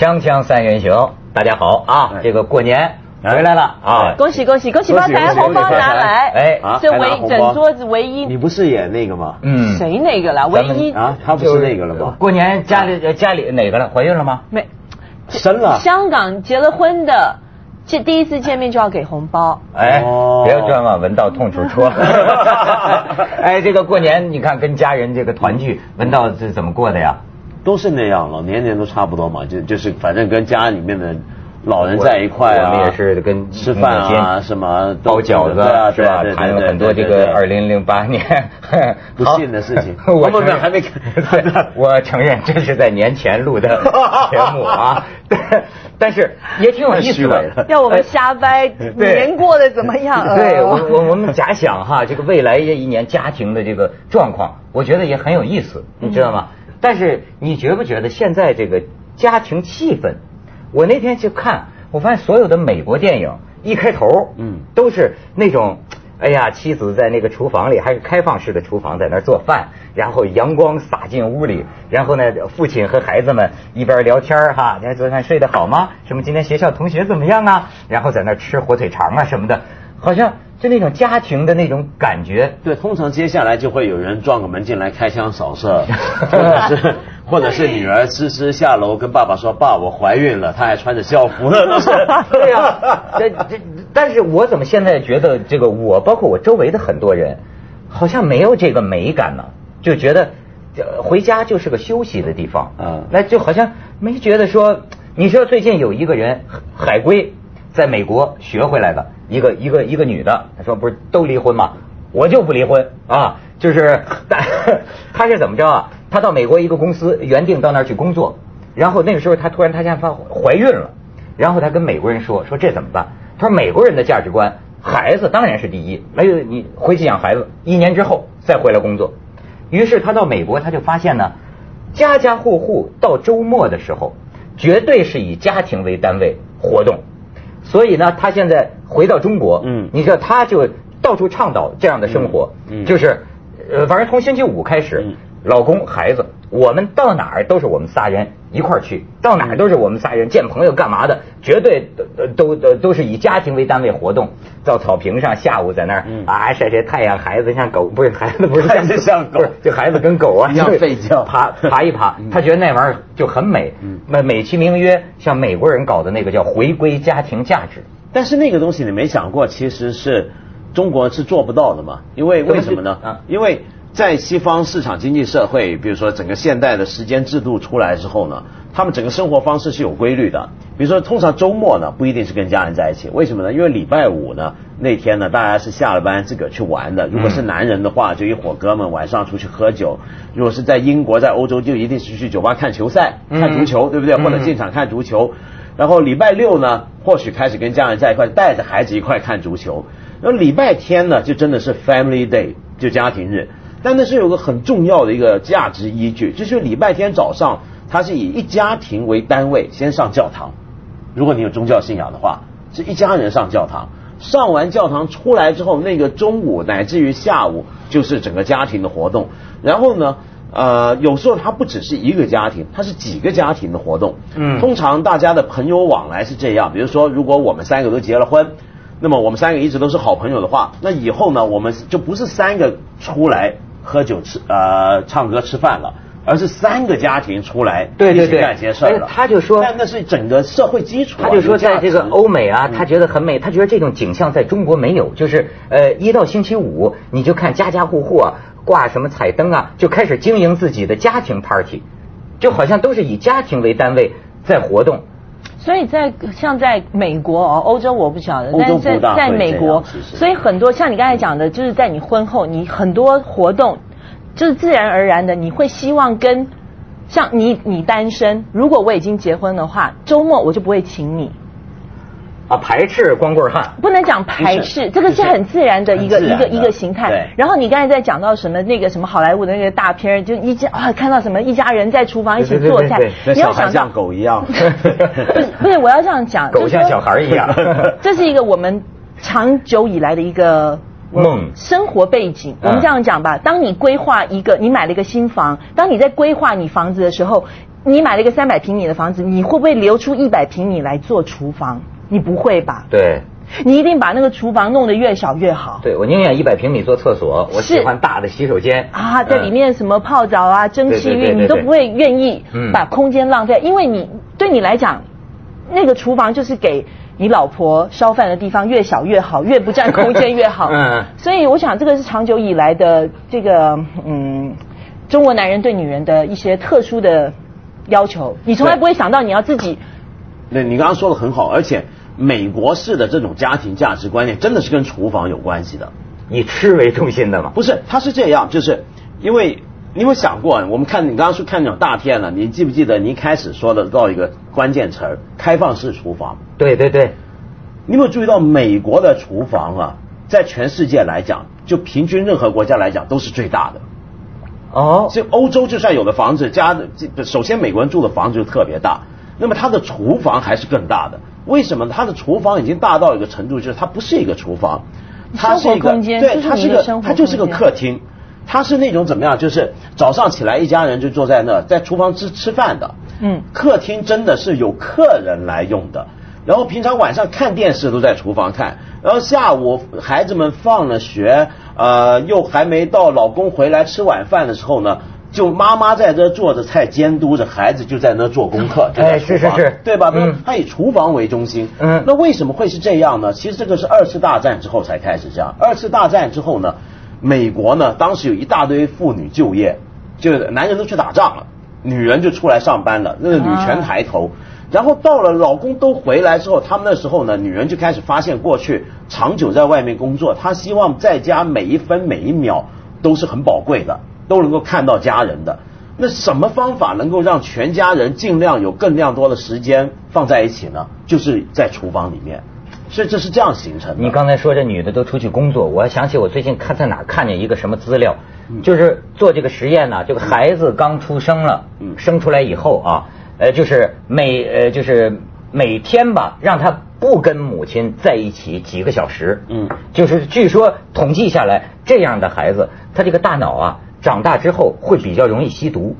锵锵三人行，大家好啊！这个过年回来了啊！恭喜恭喜恭喜发财，红包拿来！哎，这唯整桌子唯一。你不是也那个吗？嗯，谁那个了？唯一啊，他不是那个了吗？过年家里家里哪个了？怀孕了吗？没，生了。香港结了婚的，这第一次见面就要给红包。哎，别专往文道痛处戳。哎，这个过年你看跟家人这个团聚，文道是怎么过的呀？都是那样了，年年都差不多嘛，就就是反正跟家里面的老人在一块啊，我们也是跟吃饭啊，什么包饺子啊，是吧？谈了很多这个二零零八年 不幸的事情。我们还没看，我承认这是在年前录的节目啊，但是也挺有意思的。要我们瞎掰，年过得怎么样？对我我我们假想哈，这个未来这一年家庭的这个状况，我觉得也很有意思，你知道吗？但是你觉不觉得现在这个家庭气氛？我那天去看，我发现所有的美国电影一开头，嗯，都是那种，哎呀，妻子在那个厨房里，还是开放式的厨房，在那做饭，然后阳光洒进屋里，然后呢，父亲和孩子们一边聊天哈，你看昨天睡得好吗？什么今天学校同学怎么样啊？然后在那吃火腿肠啊什么的，好像。就那种家庭的那种感觉，对，通常接下来就会有人撞个门进来开枪扫射，或者是或者是女儿吱吱下楼跟爸爸说：“爸，我怀孕了。”她还穿着校服呢，都是。对呀，这这，但是我怎么现在觉得这个我，包括我周围的很多人，好像没有这个美感呢？就觉得回家就是个休息的地方，嗯，那就好像没觉得说，你知道最近有一个人海归。在美国学回来的一个一个一个女的，她说不是都离婚吗？我就不离婚啊！就是 她是怎么着啊？她到美国一个公司，原定到那儿去工作，然后那个时候她突然她现在发怀孕了，然后她跟美国人说说这怎么办？她说美国人的价值观，孩子当然是第一，没有你回去养孩子，一年之后再回来工作。于是她到美国，她就发现呢，家家户户到周末的时候，绝对是以家庭为单位活动。所以呢，他现在回到中国，嗯，你知道，他就到处倡导这样的生活，嗯，就是，呃，反正从星期五开始，老公孩子，我们到哪儿都是我们仨人一块儿去，到哪儿都是我们仨人见朋友干嘛的，绝对都都都是以家庭为单位活动，到草坪上下午在那儿啊晒晒太阳，孩子像狗不是孩子不是像狗，就孩子跟狗啊一样睡觉，爬爬一爬，他觉得那玩意儿就很美，那美其名曰像美国人搞的那个叫回归家庭价值，但是那个东西你没想过，其实是中国是做不到的嘛，因为为什么呢？啊，因为。在西方市场经济社会，比如说整个现代的时间制度出来之后呢，他们整个生活方式是有规律的。比如说，通常周末呢不一定是跟家人在一起，为什么呢？因为礼拜五呢那天呢大家是下了班自个儿去玩的。如果是男人的话，就一伙哥们晚上出去喝酒；如果是在英国、在欧洲，就一定是去酒吧看球赛、看足球，对不对？或者进场看足球。然后礼拜六呢，或许开始跟家人在一块，带着孩子一块看足球。然后礼拜天呢，就真的是 Family Day，就家庭日。但那是有个很重要的一个价值依据，就是礼拜天早上，它是以一家庭为单位先上教堂。如果你有宗教信仰的话，是一家人上教堂。上完教堂出来之后，那个中午乃至于下午就是整个家庭的活动。然后呢，呃，有时候它不只是一个家庭，它是几个家庭的活动。嗯。通常大家的朋友往来是这样，比如说，如果我们三个都结了婚，那么我们三个一直都是好朋友的话，那以后呢，我们就不是三个出来。喝酒吃呃唱歌吃饭了，而是三个家庭出来对对对干些事了。他就说，但那是整个社会基础。他就说，在这个欧美啊，他觉得很美，他觉得这种景象在中国没有。就是呃，一到星期五，你就看家家户户啊挂什么彩灯啊，就开始经营自己的家庭 party，就好像都是以家庭为单位在活动。所以在像在美国哦，欧洲我不晓得，但是在在美国，所以很多像你刚才讲的，就是在你婚后，你很多活动就是自然而然的，你会希望跟像你你单身，如果我已经结婚的话，周末我就不会请你。啊，排斥光棍汉，不能讲排斥，这个是很自然的一个一个一个形态。然后你刚才在讲到什么那个什么好莱坞的那个大片，就一家啊看到什么一家人在厨房一起做菜，你要想像狗一样，不是不是，我要这样讲，狗像小孩一样，这是一个我们长久以来的一个梦生活背景。我们这样讲吧，当你规划一个，你买了一个新房，当你在规划你房子的时候。你买了一个三百平米的房子，你会不会留出一百平米来做厨房？你不会吧？对。你一定把那个厨房弄得越小越好。对，我宁愿一百平米做厕所，我喜欢大的洗手间啊，在里面什么泡澡啊、蒸汽浴，你都不会愿意把空间浪费，因为你对你来讲，那个厨房就是给你老婆烧饭的地方，越小越好，越不占空间越好。嗯，所以我想这个是长久以来的这个嗯，中国男人对女人的一些特殊的要求。你从来不会想到你要自己。那，你刚刚说的很好，而且。美国式的这种家庭价值观念，真的是跟厨房有关系的，以吃为中心的吗？不是，它是这样，就是因为你有想过，我们看你刚刚说看那种大片了，你记不记得你一开始说的到一个关键词儿——开放式厨房？对对对，你有没有注意到美国的厨房啊，在全世界来讲，就平均任何国家来讲都是最大的。哦，就欧洲就算有的房子家的，首先美国人住的房子就特别大，那么它的厨房还是更大的。为什么他的厨房已经大到一个程度，就是它不是一个厨房，它是一个对，它是一个它就是个客厅，它是那种怎么样？就是早上起来一家人就坐在那，在厨房吃吃饭的。嗯，客厅真的是有客人来用的，然后平常晚上看电视都在厨房看，然后下午孩子们放了学，呃，又还没到老公回来吃晚饭的时候呢。就妈妈在这做着菜，监督着孩子就在那做功课。哎，是是是，对吧？嗯，他以厨房为中心。嗯，那为什么会是这样呢？其实这个是二次大战之后才开始这样。二次大战之后呢，美国呢当时有一大堆妇女就业，就男人都去打仗了，女人就出来上班了，那个女权抬头。然后到了老公都回来之后，他们那时候呢，女人就开始发现过去长久在外面工作，她希望在家每一分每一秒都是很宝贵的。都能够看到家人的，那什么方法能够让全家人尽量有更量多的时间放在一起呢？就是在厨房里面，所以这是这样形成的。你刚才说这女的都出去工作，我还想起我最近看在哪看见一个什么资料，就是做这个实验呢。这个孩子刚出生了，生出来以后啊，呃，就是每呃就是每天吧，让他不跟母亲在一起几个小时，嗯，就是据说统计下来，这样的孩子他这个大脑啊。长大之后会比较容易吸毒，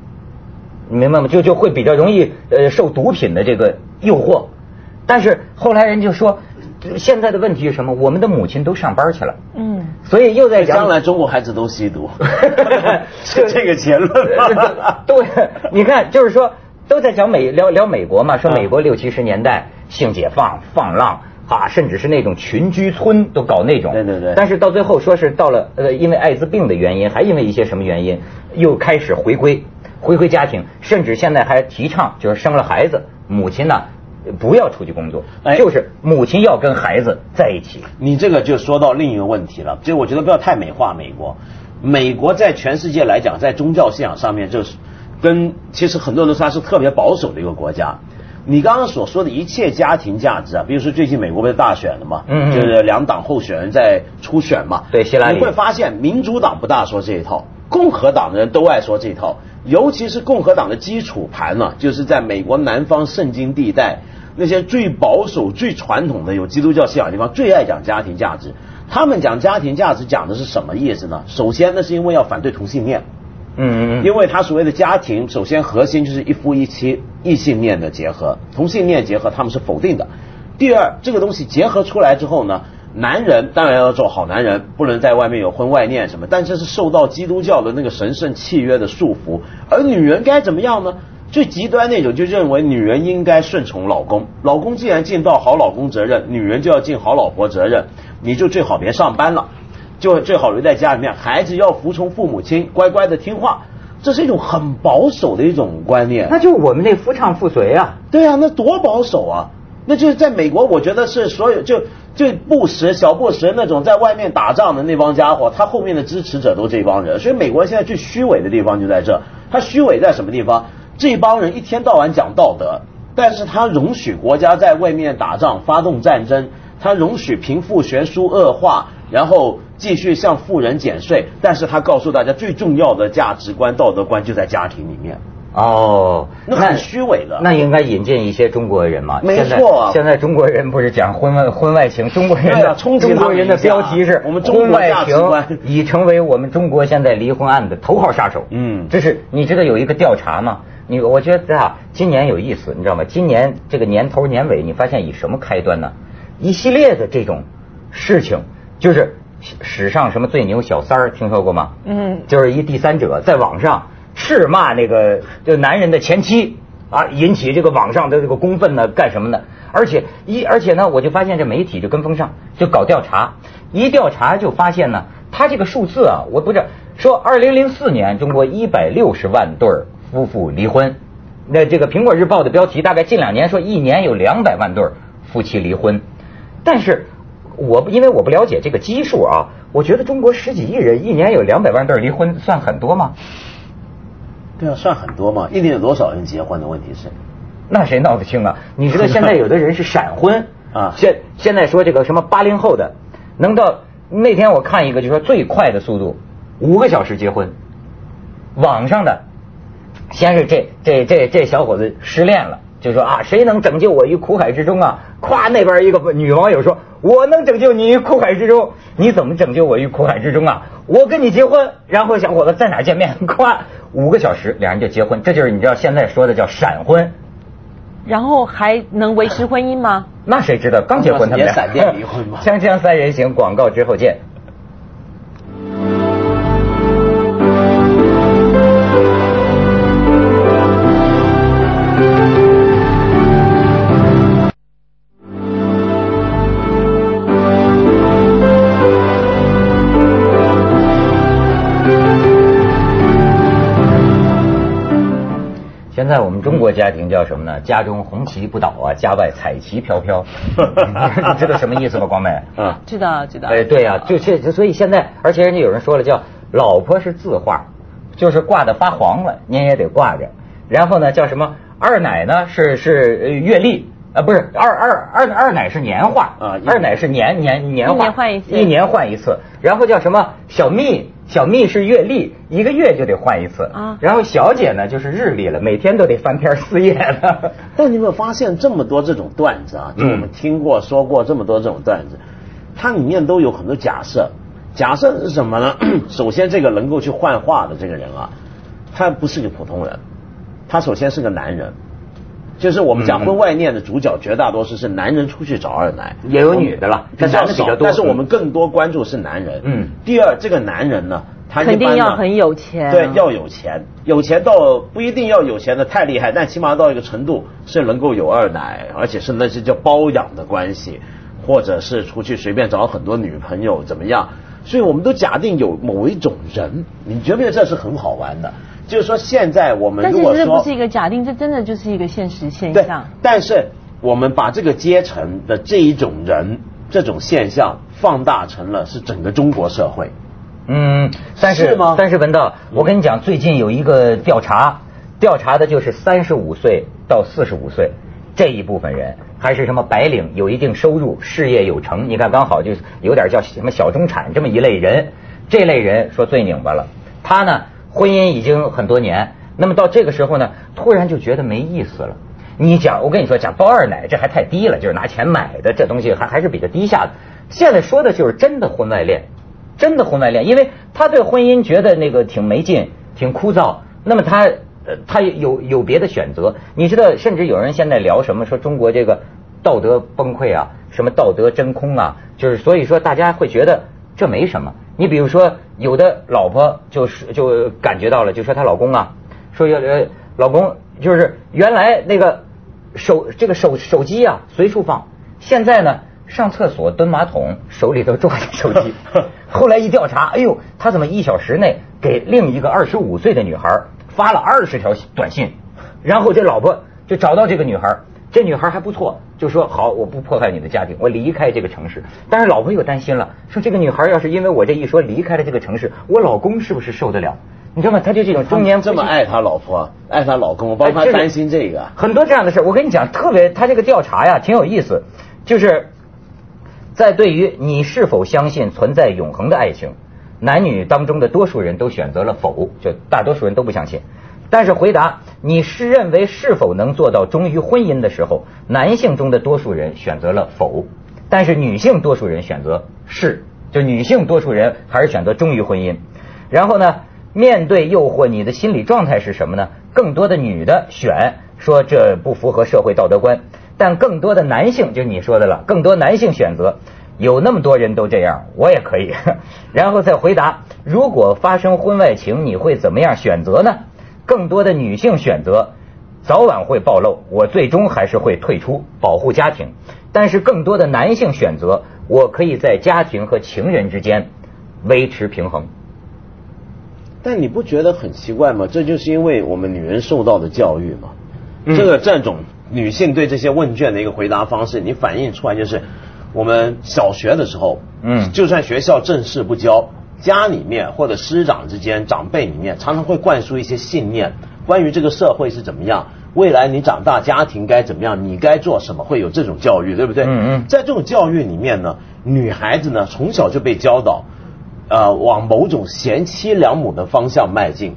你明白吗？就就会比较容易呃受毒品的这个诱惑。但是后来人就说，现在的问题是什么？我们的母亲都上班去了，嗯，所以又在将来中国孩子都吸毒，是这个结论。对，你看，就是说都在讲美聊聊美国嘛，说美国六七十年代性解放放浪。啊，甚至是那种群居村都搞那种，对对对。但是到最后说是到了呃，因为艾滋病的原因，还因为一些什么原因，又开始回归，回归家庭，甚至现在还提倡就是生了孩子，母亲呢不要出去工作，就是母亲要跟孩子在一起。你这个就说到另一个问题了，就我觉得不要太美化美国。美国在全世界来讲，在宗教信仰上面，就是跟其实很多人都说它是特别保守的一个国家。你刚刚所说的一切家庭价值啊，比如说最近美国不是大选了嘛，嗯，就是两党候选人在初选嘛，对，希拉里，你会发现民主党不大说这一套，共和党的人都爱说这一套，尤其是共和党的基础盘呢，就是在美国南方圣经地带那些最保守、最传统的有基督教信仰的地方，最爱讲家庭价值。他们讲家庭价值讲的是什么意思呢？首先，那是因为要反对同性恋。嗯嗯嗯，因为他所谓的家庭，首先核心就是一夫一妻异性恋的结合，同性恋结合他们是否定的。第二，这个东西结合出来之后呢，男人当然要做好男人，不能在外面有婚外恋什么，但这是受到基督教的那个神圣契约的束缚。而女人该怎么样呢？最极端那种就认为女人应该顺从老公，老公既然尽到好老公责任，女人就要尽好老婆责任，你就最好别上班了。就最好留在家里面，孩子要服从父母亲，乖乖的听话，这是一种很保守的一种观念。那就我们那夫唱妇随啊，对啊，那多保守啊！那就是在美国，我觉得是所有就就布什小布什那种在外面打仗的那帮家伙，他后面的支持者都这帮人。所以美国现在最虚伪的地方就在这，他虚伪在什么地方？这帮人一天到晚讲道德，但是他容许国家在外面打仗、发动战争，他容许贫富悬殊恶化，然后。继续向富人减税，但是他告诉大家最重要的价值观、道德观就在家庭里面。哦，那很虚伪的。那应该引进一些中国人嘛？没错，现在中国人不是讲婚外 婚外情？中国人的中国人的标题是：我们婚外情已成为我们中国现在离婚案的头号杀手。嗯，这是你知道有一个调查吗？你我觉得啊，今年有意思，你知道吗？今年这个年头年尾，你发现以什么开端呢？一系列的这种事情，就是史上什么最牛小三儿，听说过吗？嗯，就是一第三者在网上斥骂那个就男人的前妻啊，引起这个网上的这个公愤呢，干什么呢？而且一而且呢，我就发现这媒体就跟风上，就搞调查，一调查就发现呢，他这个数字啊，我不是说二零零四年中国一百六十万对儿。夫妇离婚，那这个苹果日报的标题大概近两年说一年有两百万对夫妻离婚，但是我因为我不了解这个基数啊，我觉得中国十几亿人一年有两百万对离婚算很多吗？对啊，算很多嘛？一年有多少人结婚的问题是？那谁闹得清啊？你知道现在有的人是闪婚 啊，现现在说这个什么八零后的能到那天我看一个就说最快的速度五个小时结婚，网上的。先是这这这这小伙子失恋了，就说啊，谁能拯救我于苦海之中啊？夸那边一个女网友说，我能拯救你于苦海之中，你怎么拯救我于苦海之中啊？我跟你结婚，然后小伙子在哪见面？夸五个小时，两人就结婚，这就是你知道现在说的叫闪婚。然后还能维持婚姻吗？那谁知道？刚结婚他们俩。闪电离婚吗？锵锵三人行，广告之后见。叫什么呢？家中红旗不倒啊，家外彩旗飘飘。你知道什么意思吗？光美？嗯，知道知道。哎，对呀，就这，所以现在，而且人家有人说了，叫老婆是字画，就是挂的发黄了，您也得挂着。然后呢，叫什么二奶呢？是是月历啊，不是二二二二奶是年画啊，二奶是年年年画，一年换一次，一年换一次。然后叫什么小蜜？小蜜是月历，一个月就得换一次啊。然后小姐呢，就是日历了，每天都得翻篇四页的。但你有没有发现这么多这种段子啊？就我们听过说过这么多这种段子，它里面都有很多假设。假设是什么呢？首先，这个能够去幻化的这个人啊，他不是个普通人，他首先是个男人。就是我们讲婚外恋的主角，绝大多数是男人出去找二奶，也有女的了，但是比较多。但是我们更多关注是男人。嗯。第二，这个男人呢，他肯定要很有钱。对，要有钱，有钱到不一定要有钱的太厉害，但起码到一个程度是能够有二奶，而且是那些叫包养的关系，或者是出去随便找很多女朋友怎么样？所以我们都假定有某一种人，你觉不觉得这是很好玩的？就是说，现在我们如果说，这不是一个假定，这真的就是一个现实现象。但是我们把这个阶层的这一种人，这种现象放大成了是整个中国社会。嗯，但是但是文道，我跟你讲，最近有一个调查，调查的就是三十五岁到四十五岁这一部分人，还是什么白领，有一定收入，事业有成。你看，刚好就是有点叫什么小中产这么一类人，这类人说最拧巴了，他呢。婚姻已经很多年，那么到这个时候呢，突然就觉得没意思了。你讲，我跟你说，讲包二奶这还太低了，就是拿钱买的这东西还还是比较低下的。现在说的就是真的婚外恋，真的婚外恋，因为他对婚姻觉得那个挺没劲、挺枯燥，那么他他有有别的选择。你知道，甚至有人现在聊什么说中国这个道德崩溃啊，什么道德真空啊，就是所以说大家会觉得这没什么。你比如说，有的老婆就是就感觉到了，就说她老公啊，说要呃，老公就是原来那个手这个手手机啊随处放，现在呢上厕所蹲马桶手里头抓着手机，后来一调查，哎呦，他怎么一小时内给另一个二十五岁的女孩发了二十条短信，然后这老婆就找到这个女孩。这女孩还不错，就说好，我不破坏你的家庭，我离开这个城市。但是老婆又担心了，说这个女孩要是因为我这一说离开了这个城市，我老公是不是受得了？你知道吗？他就这种中年这么爱他老婆，爱他老公，我帮他担心这个很多这样的事。我跟你讲，特别他这个调查呀，挺有意思，就是在对于你是否相信存在永恒的爱情，男女当中的多数人都选择了否，就大多数人都不相信。但是回答你是认为是否能做到忠于婚姻的时候，男性中的多数人选择了否，但是女性多数人选择是，就女性多数人还是选择忠于婚姻。然后呢，面对诱惑，你的心理状态是什么呢？更多的女的选，说这不符合社会道德观，但更多的男性，就你说的了，更多男性选择，有那么多人都这样，我也可以。然后再回答，如果发生婚外情，你会怎么样选择呢？更多的女性选择，早晚会暴露，我最终还是会退出，保护家庭。但是更多的男性选择，我可以在家庭和情人之间维持平衡。但你不觉得很奇怪吗？这就是因为我们女人受到的教育嘛。这个这种女性对这些问卷的一个回答方式，你反映出来就是，我们小学的时候，嗯，就算学校正式不教，家里面或者师长之间、长辈里面，常常会灌输一些信念，关于这个社会是怎么样。未来你长大家庭该怎么样？你该做什么？会有这种教育，对不对？嗯嗯。在这种教育里面呢，女孩子呢从小就被教导，呃，往某种贤妻良母的方向迈进。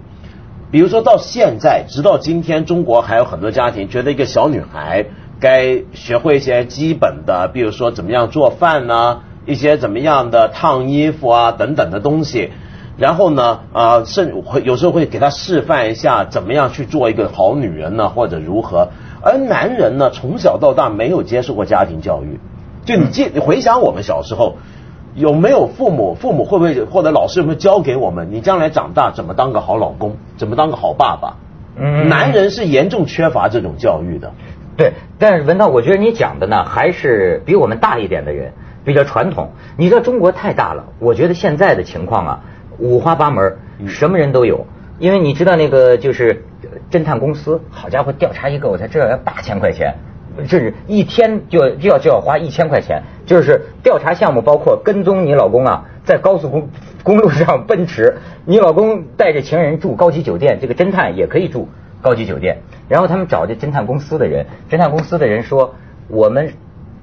比如说到现在，直到今天，中国还有很多家庭觉得一个小女孩该学会一些基本的，比如说怎么样做饭呢，一些怎么样的烫衣服啊等等的东西。然后呢，啊，甚会有时候会给他示范一下怎么样去做一个好女人呢，或者如何。而男人呢，从小到大没有接受过家庭教育。就你记，你回想我们小时候，有没有父母？父母会不会或者老师有没有教给我们？你将来长大怎么当个好老公？怎么当个好爸爸？嗯，男人是严重缺乏这种教育的。对，但是文涛，我觉得你讲的呢，还是比我们大一点的人比较传统。你知道中国太大了，我觉得现在的情况啊。五花八门，什么人都有。因为你知道那个就是侦探公司，好家伙，调查一个我才知道要八千块钱，甚至一天就就要就要花一千块钱。就是调查项目包括跟踪你老公啊，在高速公公路上奔驰，你老公带着情人住高级酒店，这个侦探也可以住高级酒店。然后他们找这侦探公司的人，侦探公司的人说，我们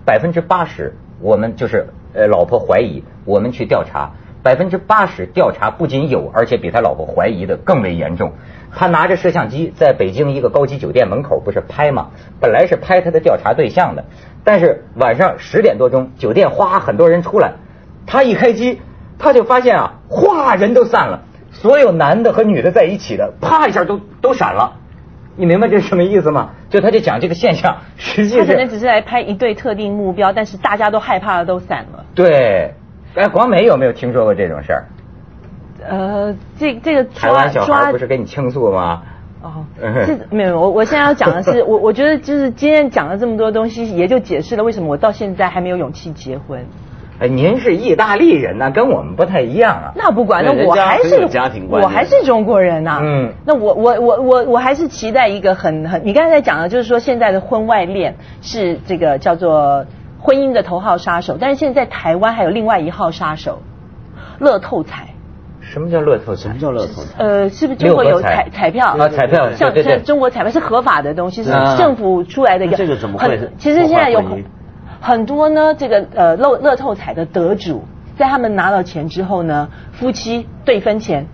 百分之八十，我们就是呃老婆怀疑，我们去调查。百分之八十调查不仅有，而且比他老婆怀疑的更为严重。他拿着摄像机在北京一个高级酒店门口不是拍吗？本来是拍他的调查对象的，但是晚上十点多钟，酒店哗很多人出来，他一开机，他就发现啊，哗人都散了，所有男的和女的在一起的，啪一下都都闪了。你明白这是什么意思吗？就他就讲这个现象，实际他可能只是来拍一对特定目标，但是大家都害怕的都散了。对。哎，广美有没有听说过这种事儿？呃，这这个台湾小孩不是跟你倾诉吗？哦，这没有，我我现在要讲的是，我我觉得就是今天讲了这么多东西，也就解释了为什么我到现在还没有勇气结婚。哎，您是意大利人呐，跟我们不太一样啊。那不管，那我还是家庭观，我还是中国人呐。嗯，那我我我我我还是期待一个很很，你刚才讲的，就是说现在的婚外恋是这个叫做。婚姻的头号杀手，但是现在台湾还有另外一号杀手，乐透彩。什么叫乐透彩？什么叫乐透彩？呃，是不是中国有彩彩票？啊，彩票，像像中国彩票是合法的东西，是政府出来的。这个怎么会？其实现在有很多呢，这个呃乐乐透彩的得主，在他们拿到钱之后呢，夫妻对分钱，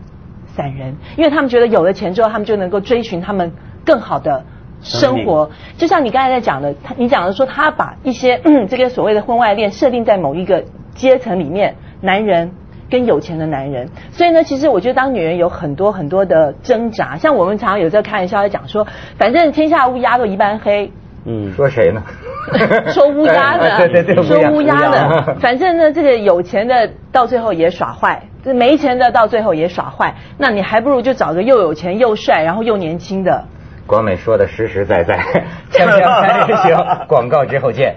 散人，因为他们觉得有了钱之后，他们就能够追寻他们更好的。生活就像你刚才在讲的，他你讲的说他把一些这个所谓的婚外恋设定在某一个阶层里面，男人跟有钱的男人，所以呢，其实我觉得当女人有很多很多的挣扎，像我们常常有在开玩笑在讲说，反正天下乌鸦都一般黑。嗯，说谁呢？说乌鸦的，对对对，说乌鸦的，反正呢，这个有钱的到最后也耍坏，这没钱的到最后也耍坏，那你还不如就找个又有钱又帅，然后又年轻的。广美说的实实在在，锵锵三人行，广告之后见。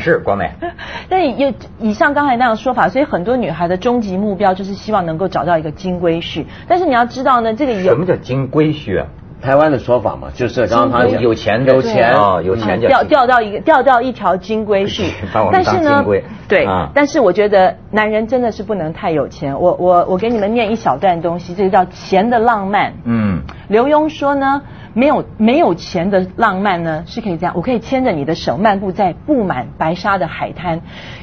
是光美。但有以上刚才那样说法，所以很多女孩的终极目标就是希望能够找到一个金龟婿。但是你要知道呢，这个有什么叫金龟婿啊？台湾的说法嘛，就是刚刚有钱有钱啊，有钱钓钓到一个钓到一条金龟婿。但是呢，对，但是我觉得男人真的是不能太有钱。我我我给你们念一小段东西，这个叫钱的浪漫。嗯，刘墉说呢。没有没有钱的浪漫呢，是可以这样，我可以牵着你的手漫步在布满白沙的海滩。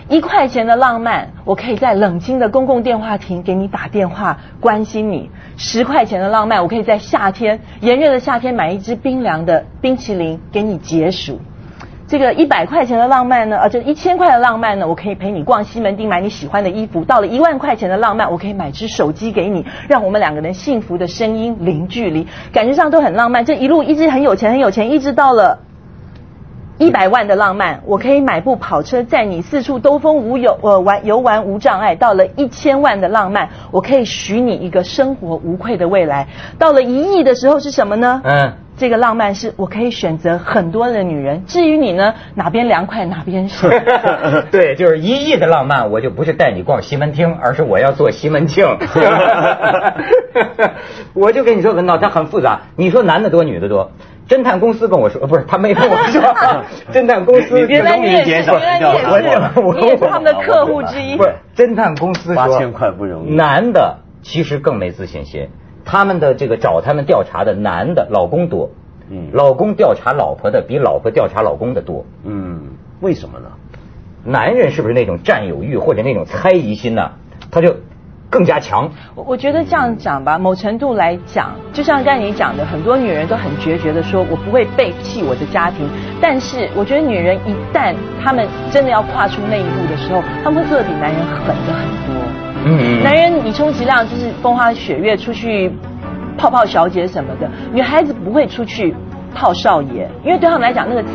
一块钱的浪漫，我可以在冷清的公共电话亭给你打电话关心你。十块钱的浪漫，我可以在夏天炎热的夏天买一支冰凉的冰淇淋给你解暑。这个一百块钱的浪漫呢，呃，这一千块的浪漫呢，我可以陪你逛西门町买你喜欢的衣服。到了一万块钱的浪漫，我可以买只手机给你，让我们两个人幸福的声音零距离，感觉上都很浪漫。这一路一直很有钱，很有钱，一直到了一百万的浪漫，我可以买部跑车载你四处兜风无有呃玩游玩无障碍。到了一千万的浪漫，我可以许你一个生活无愧的未来。到了一亿的时候是什么呢？嗯。这个浪漫是我可以选择很多的女人，至于你呢，哪边凉快哪边爽。对，就是一亿的浪漫，我就不是带你逛西门町，而是我要做西门庆。我就跟你说，文道，它很复杂。你说男的多，女的多？侦探公司跟我说，不是他没跟我说。侦探公司原来你也是，原来你也是，你也是他们的客户之一。不是，侦探公司说八千块不容易。男的其实更没自信心。他们的这个找他们调查的男的老公多，嗯，老公调查老婆的比老婆调查老公的多，嗯，为什么呢？男人是不是那种占有欲或者那种猜疑心呢？他就更加强。我我觉得这样讲吧，某程度来讲，就像刚才你讲的，很多女人都很决绝的说，我不会背弃我的家庭。但是我觉得女人一旦她们真的要跨出那一步的时候，她们会做的比男人狠的很多。嗯，男人你充其量就是风花雪月出去泡泡小姐什么的，女孩子不会出去泡少爷，因为对他们来讲那个钱。